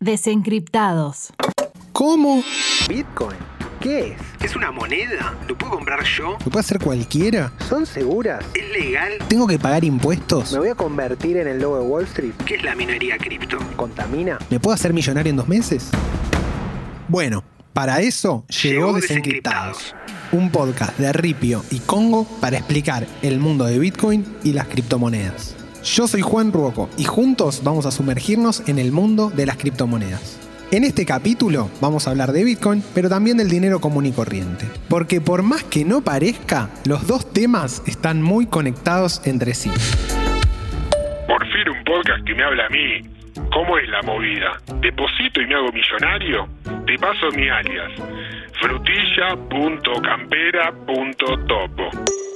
Desencriptados. ¿Cómo? ¿Bitcoin? ¿Qué es? ¿Es una moneda? ¿Lo puedo comprar yo? ¿Lo puede hacer cualquiera? ¿Son seguras? ¿Es legal? ¿Tengo que pagar impuestos? ¿Me voy a convertir en el lobo de Wall Street? ¿Qué es la minería cripto? ¿Contamina? ¿Me puedo hacer millonario en dos meses? Bueno, para eso llegó, Llegó Desencriptados, Desencriptados. un podcast de Ripio y Congo para explicar el mundo de Bitcoin y las criptomonedas. Yo soy Juan Ruoco y juntos vamos a sumergirnos en el mundo de las criptomonedas. En este capítulo vamos a hablar de Bitcoin, pero también del dinero común y corriente. Porque por más que no parezca, los dos temas están muy conectados entre sí. Por fin un podcast que me habla a mí. ¿Cómo es la movida? ¿Deposito y me hago millonario? Te paso mi alias. Frutilla.campera.topo.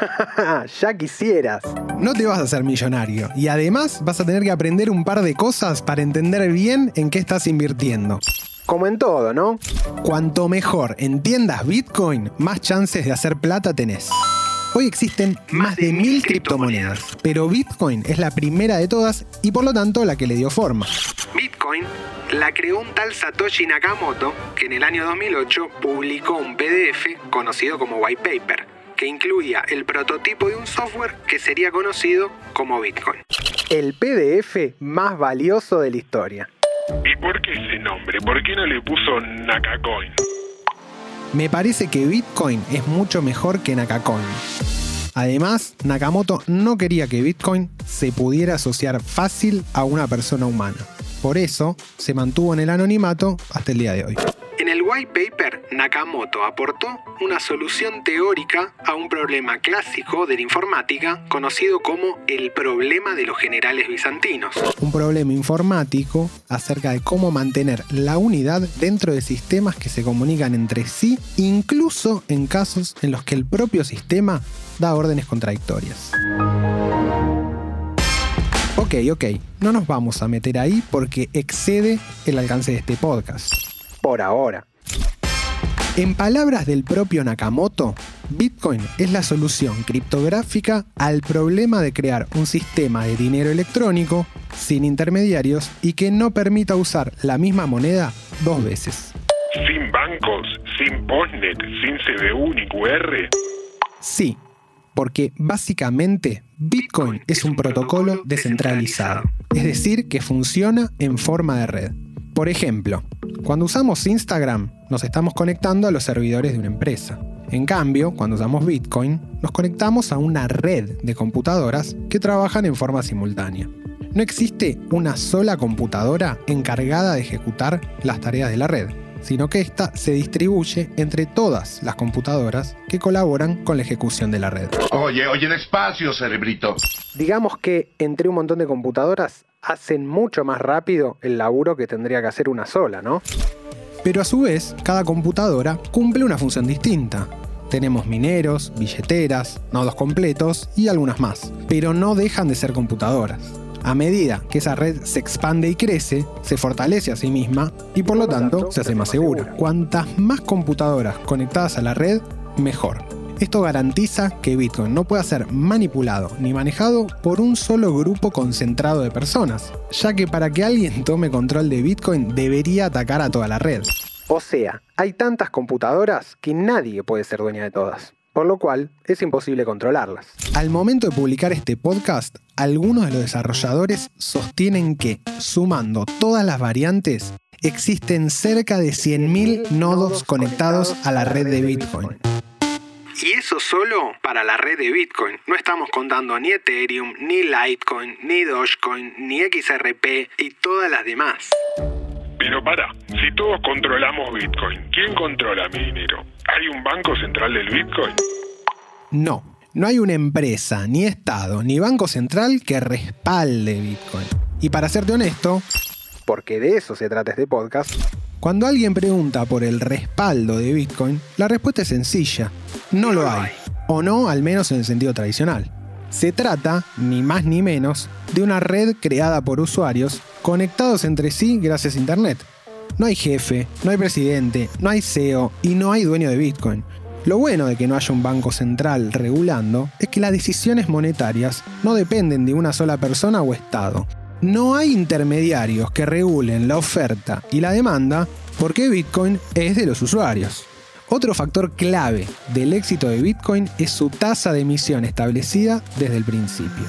ya quisieras. No te vas a hacer millonario y además vas a tener que aprender un par de cosas para entender bien en qué estás invirtiendo. Como en todo, ¿no? Cuanto mejor entiendas Bitcoin, más chances de hacer plata tenés. Hoy existen más de mil criptomonedas, pero Bitcoin es la primera de todas y por lo tanto la que le dio forma. Bitcoin la creó un tal Satoshi Nakamoto que en el año 2008 publicó un PDF conocido como White Paper, que incluía el prototipo de un software que sería conocido como Bitcoin. El PDF más valioso de la historia. ¿Y por qué ese nombre? ¿Por qué no le puso Nakacoin? Me parece que Bitcoin es mucho mejor que Nakacoin. Además, Nakamoto no quería que Bitcoin se pudiera asociar fácil a una persona humana. Por eso, se mantuvo en el anonimato hasta el día de hoy. En el white paper, Nakamoto aportó una solución teórica a un problema clásico de la informática conocido como el problema de los generales bizantinos. Un problema informático acerca de cómo mantener la unidad dentro de sistemas que se comunican entre sí, incluso en casos en los que el propio sistema da órdenes contradictorias. Ok, ok, no nos vamos a meter ahí porque excede el alcance de este podcast. Por ahora. En palabras del propio Nakamoto, Bitcoin es la solución criptográfica al problema de crear un sistema de dinero electrónico sin intermediarios y que no permita usar la misma moneda dos veces. ¿Sin bancos? ¿Sin postnet? ¿Sin CBU ni QR? Sí, porque básicamente Bitcoin es un protocolo descentralizado, es decir, que funciona en forma de red. Por ejemplo, cuando usamos Instagram nos estamos conectando a los servidores de una empresa. En cambio, cuando usamos Bitcoin, nos conectamos a una red de computadoras que trabajan en forma simultánea. No existe una sola computadora encargada de ejecutar las tareas de la red, sino que ésta se distribuye entre todas las computadoras que colaboran con la ejecución de la red. Oye, oye, despacio, cerebrito. Digamos que entre un montón de computadoras hacen mucho más rápido el laburo que tendría que hacer una sola, ¿no? Pero a su vez, cada computadora cumple una función distinta. Tenemos mineros, billeteras, nodos completos y algunas más, pero no dejan de ser computadoras. A medida que esa red se expande y crece, se fortalece a sí misma y por lo tanto se hace más segura. Cuantas más computadoras conectadas a la red, mejor. Esto garantiza que Bitcoin no pueda ser manipulado ni manejado por un solo grupo concentrado de personas, ya que para que alguien tome control de Bitcoin debería atacar a toda la red. O sea, hay tantas computadoras que nadie puede ser dueña de todas, por lo cual es imposible controlarlas. Al momento de publicar este podcast, algunos de los desarrolladores sostienen que, sumando todas las variantes, existen cerca de 100.000 nodos conectados a la red de Bitcoin. Y eso solo para la red de Bitcoin. No estamos contando ni Ethereum, ni Litecoin, ni Dogecoin, ni XRP y todas las demás. Pero para, si todos controlamos Bitcoin, ¿quién controla mi dinero? ¿Hay un banco central del Bitcoin? No, no hay una empresa, ni Estado, ni Banco Central que respalde Bitcoin. Y para serte honesto, Porque de eso se trata este podcast. cuando alguien pregunta por el respaldo de Bitcoin, la respuesta es sencilla. No lo hay. O no, al menos en el sentido tradicional. Se trata, ni más ni menos, de una red creada por usuarios conectados entre sí gracias a Internet. No hay jefe, no hay presidente, no hay CEO y no hay dueño de Bitcoin. Lo bueno de que no haya un banco central regulando es que las decisiones monetarias no dependen de una sola persona o estado, No hay intermediarios que regulen la oferta y la demanda porque Bitcoin es de los usuarios. Otro factor clave del éxito de Bitcoin es su tasa de emisión establecida desde el principio.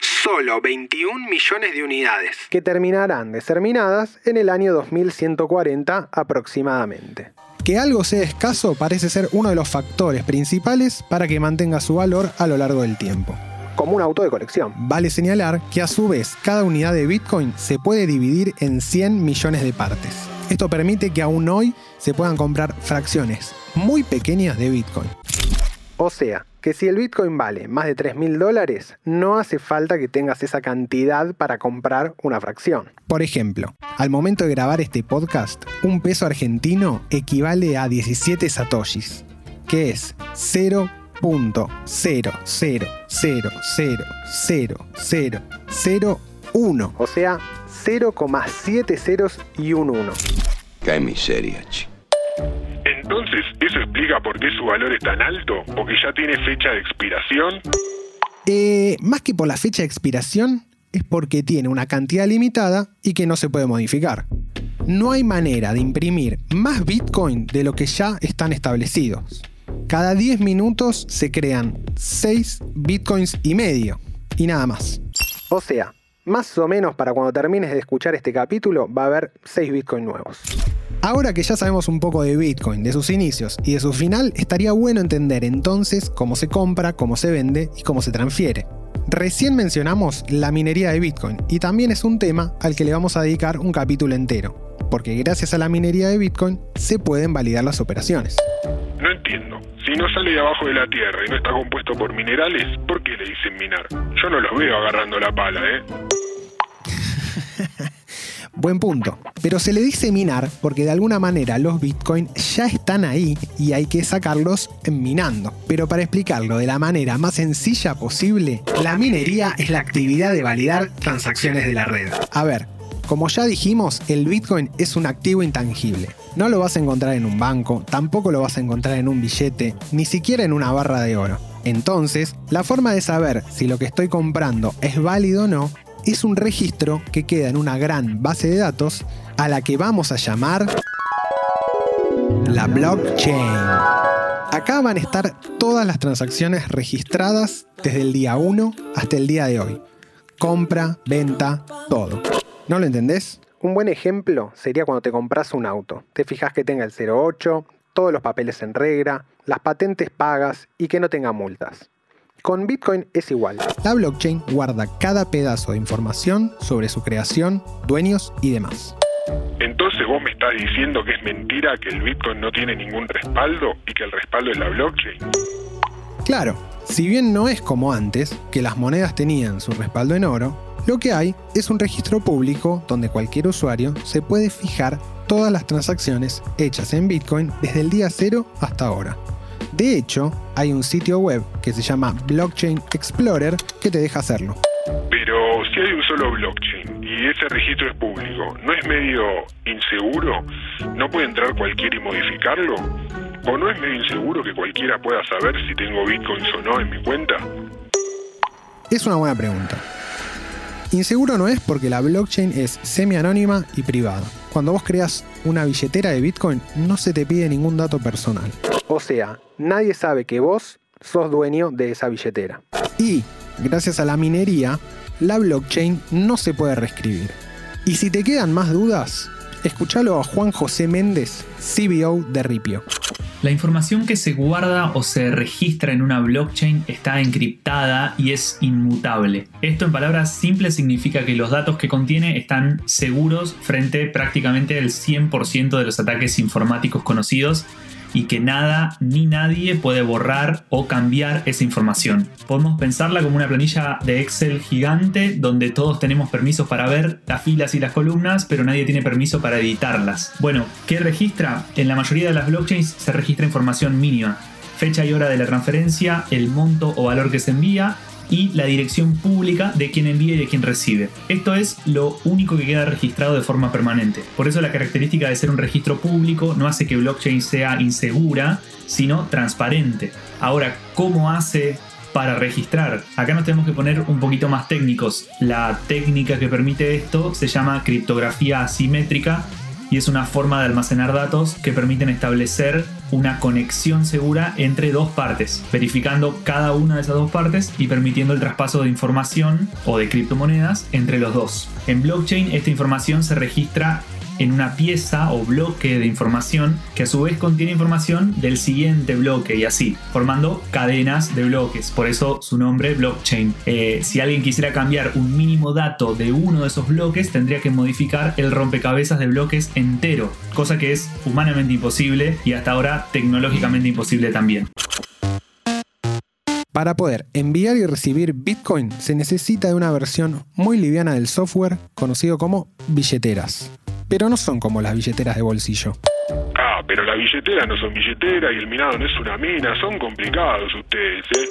Solo 21 millones de unidades. que terminarán de ser minadas en el año 2140 aproximadamente. Que algo sea escaso parece ser uno de los factores principales para que mantenga su valor a lo largo del tiempo. Como un auto de colección. Vale señalar que a su vez cada unidad de Bitcoin se puede dividir en 100 millones de partes. Esto permite que aún hoy se puedan comprar fracciones muy pequeñas de Bitcoin. O sea, que si el Bitcoin vale más de 3 mil dólares, no hace falta que tengas esa cantidad para comprar una fracción. Por ejemplo, al momento de grabar este podcast, un peso argentino equivale a 17 satoshis, que es 0.000000001. O sea, 0,7 ceros y un 1. Qué miseria, chico. Entonces, ¿eso explica por qué su valor es tan alto? ¿O que ya tiene fecha de expiración? Eh, más que por la fecha de expiración, es porque tiene una cantidad limitada y que no se puede modificar. No hay manera de imprimir más Bitcoin de lo que ya están establecidos. Cada 10 minutos se crean 6 Bitcoins y medio. Y nada más. O sea, más o menos para cuando termines de escuchar este capítulo va a haber 6 Bitcoin nuevos. Ahora que ya sabemos un poco de Bitcoin, de sus inicios y de su final, estaría bueno entender entonces cómo se compra, cómo se vende y cómo se transfiere. Recién mencionamos la minería de Bitcoin y también es un tema al que le vamos a dedicar un capítulo entero, porque gracias a la minería de Bitcoin se pueden validar las operaciones. Si no sale de abajo de la tierra y no está compuesto por minerales, ¿por qué le dicen minar? Yo no los veo agarrando la pala, ¿eh? Buen punto. Pero se le dice minar porque de alguna manera los Bitcoin ya están ahí y hay que sacarlos minando. Pero para explicarlo de la manera más sencilla posible, la minería es la actividad de validar transacciones de la red. A ver, como ya dijimos, el Bitcoin es un activo intangible. No lo vas a encontrar en un banco, tampoco lo vas a encontrar en un billete, ni siquiera en una barra de oro. Entonces, la forma de saber si lo que estoy comprando es válido o no es un registro que queda en una gran base de datos a la que vamos a llamar la blockchain. Acá van a estar todas las transacciones registradas desde el día 1 hasta el día de hoy. Compra, venta, todo. ¿No lo entendés? Un buen ejemplo sería cuando te compras un auto. Te fijas que tenga el 08, todos los papeles en regla, las patentes pagas y que no tenga multas. Con Bitcoin es igual. La blockchain guarda cada pedazo de información sobre su creación, dueños y demás. Entonces vos me estás diciendo que es mentira que el Bitcoin no tiene ningún respaldo y que el respaldo es la blockchain. Claro, si bien no es como antes, que las monedas tenían su respaldo en oro, lo que hay es un registro público donde cualquier usuario se puede fijar todas las transacciones hechas en Bitcoin desde el día cero hasta ahora. De hecho, hay un sitio web que se llama Blockchain Explorer que te deja hacerlo. Pero si hay un solo blockchain y ese registro es público, ¿no es medio inseguro? ¿No puede entrar cualquiera y modificarlo? ¿O no es medio inseguro que cualquiera pueda saber si tengo bitcoins o no en mi cuenta? Es una buena pregunta. Inseguro no es porque la blockchain es semi-anónima y privada. Cuando vos creas una billetera de Bitcoin, no se te pide ningún dato personal. O sea, nadie sabe que vos sos dueño de esa billetera. Y, gracias a la minería, la blockchain no se puede reescribir. Y si te quedan más dudas, escúchalo a Juan José Méndez, CBO de Ripio. La información que se guarda o se registra en una blockchain está encriptada y es inmutable. Esto en palabras simples significa que los datos que contiene están seguros frente prácticamente al 100% de los ataques informáticos conocidos y que nada ni nadie puede borrar o cambiar esa información. Podemos pensarla como una planilla de Excel gigante donde todos tenemos permisos para ver las filas y las columnas, pero nadie tiene permiso para editarlas. Bueno, ¿qué registra? En la mayoría de las blockchains se registra información mínima. Fecha y hora de la transferencia, el monto o valor que se envía y la dirección pública de quien envía y de quien recibe. Esto es lo único que queda registrado de forma permanente. Por eso la característica de ser un registro público no hace que blockchain sea insegura, sino transparente. Ahora, ¿cómo hace para registrar. Acá nos tenemos que poner un poquito más técnicos. La técnica que permite esto se llama criptografía asimétrica y es una forma de almacenar datos que permiten establecer una conexión segura entre dos partes, verificando cada una de esas dos partes y permitiendo el traspaso de información o de criptomonedas entre los dos. En blockchain esta información se registra en una pieza o bloque de información que a su vez contiene información del siguiente bloque y así, formando cadenas de bloques. Por eso su nombre blockchain. Eh, si alguien quisiera cambiar un mínimo dato de uno de esos bloques, tendría que modificar el rompecabezas de bloques entero, cosa que es humanamente imposible y hasta ahora tecnológicamente imposible también. Para poder enviar y recibir Bitcoin se necesita de una versión muy liviana del software conocido como billeteras pero no son como las billeteras de bolsillo. Ah, pero las billeteras no son billeteras y el minado no es una mina, son complicados ustedes, ¿eh?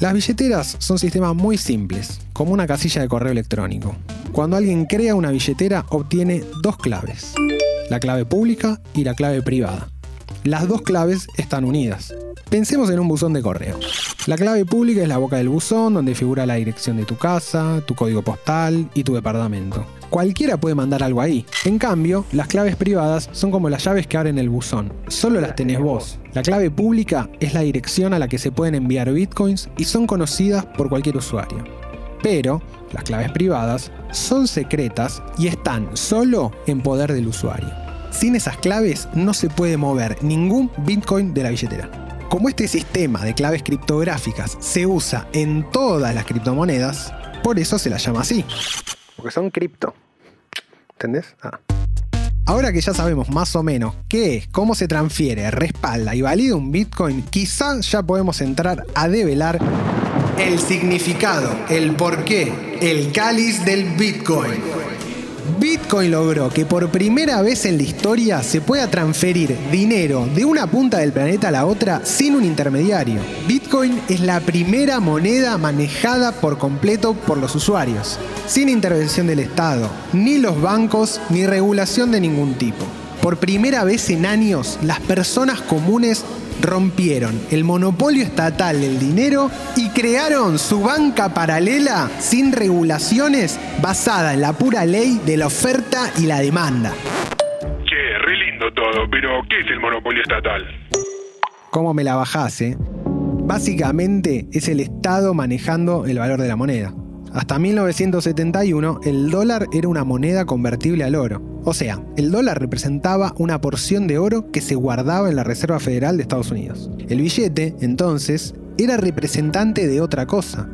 Las billeteras son sistemas muy simples, como una casilla de correo electrónico. Cuando alguien crea una billetera obtiene dos claves, la clave pública y la clave privada. Las dos claves están unidas. Pensemos en un buzón de correo. La clave pública es la boca del buzón donde figura la dirección de tu casa, tu código postal y tu departamento. Cualquiera puede mandar algo ahí. En cambio, las claves privadas son como las llaves que abren el buzón. Solo las tenés vos. La clave pública es la dirección a la que se pueden enviar bitcoins y son conocidas por cualquier usuario. Pero las claves privadas son secretas y están solo en poder del usuario. Sin esas claves no se puede mover ningún Bitcoin de la billetera. Como este sistema de claves criptográficas se usa en todas las criptomonedas, por eso se la llama así. Porque son cripto. ¿Entendés? Ah. Ahora que ya sabemos más o menos qué es, cómo se transfiere, respalda y valida un Bitcoin, quizás ya podemos entrar a develar el significado, el porqué, el cáliz del Bitcoin. Bitcoin logró que por primera vez en la historia se pueda transferir dinero de una punta del planeta a la otra sin un intermediario. Bitcoin es la primera moneda manejada por completo por los usuarios, sin intervención del Estado, ni los bancos, ni regulación de ningún tipo. Por primera vez en años, las personas comunes rompieron el monopolio estatal del dinero y crearon su banca paralela sin regulaciones basada en la pura ley de la oferta y la demanda. Che, re lindo todo, pero ¿qué es el monopolio estatal? ¿Cómo me la bajase? Eh? Básicamente es el Estado manejando el valor de la moneda. Hasta 1971 el dólar era una moneda convertible al oro. O sea, el dólar representaba una porción de oro que se guardaba en la Reserva Federal de Estados Unidos. El billete, entonces, era representante de otra cosa,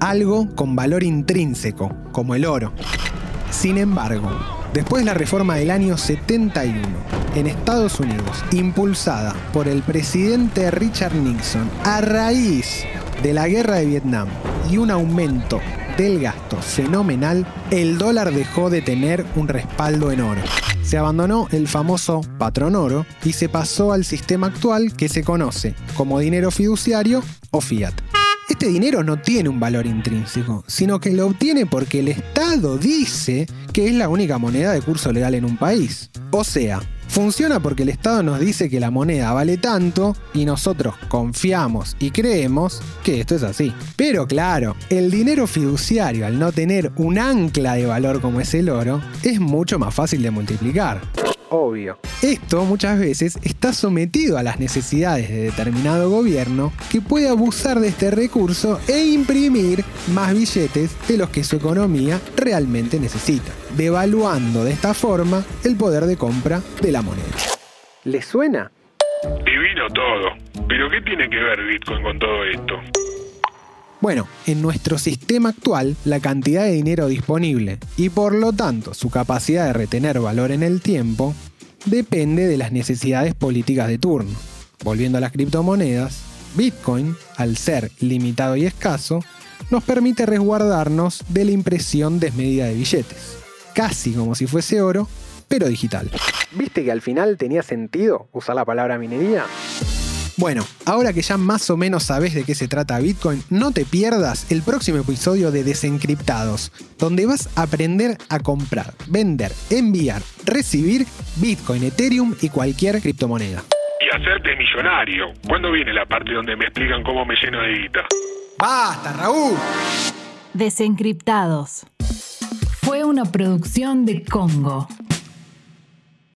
algo con valor intrínseco, como el oro. Sin embargo, después de la reforma del año 71, en Estados Unidos, impulsada por el presidente Richard Nixon, a raíz de la guerra de Vietnam y un aumento del gasto fenomenal, el dólar dejó de tener un respaldo en oro. Se abandonó el famoso patrón oro y se pasó al sistema actual que se conoce como dinero fiduciario o fiat. Este dinero no tiene un valor intrínseco, sino que lo obtiene porque el Estado dice que es la única moneda de curso legal en un país. O sea, Funciona porque el Estado nos dice que la moneda vale tanto y nosotros confiamos y creemos que esto es así. Pero claro, el dinero fiduciario al no tener un ancla de valor como es el oro, es mucho más fácil de multiplicar obvio. Esto muchas veces está sometido a las necesidades de determinado gobierno que puede abusar de este recurso e imprimir más billetes de los que su economía realmente necesita, devaluando de esta forma el poder de compra de la moneda. ¿Le suena? Divino todo. Pero ¿qué tiene que ver Bitcoin con todo esto? Bueno, en nuestro sistema actual, la cantidad de dinero disponible y por lo tanto su capacidad de retener valor en el tiempo depende de las necesidades políticas de turno. Volviendo a las criptomonedas, Bitcoin, al ser limitado y escaso, nos permite resguardarnos de la impresión desmedida de billetes, casi como si fuese oro, pero digital. ¿Viste que al final tenía sentido usar la palabra minería? Bueno, ahora que ya más o menos sabes de qué se trata Bitcoin, no te pierdas el próximo episodio de Desencriptados, donde vas a aprender a comprar, vender, enviar, recibir Bitcoin, Ethereum y cualquier criptomoneda. Y hacerte millonario. ¿Cuándo viene la parte donde me explican cómo me lleno de guita? ¡Basta, Raúl! Desencriptados. Fue una producción de Congo.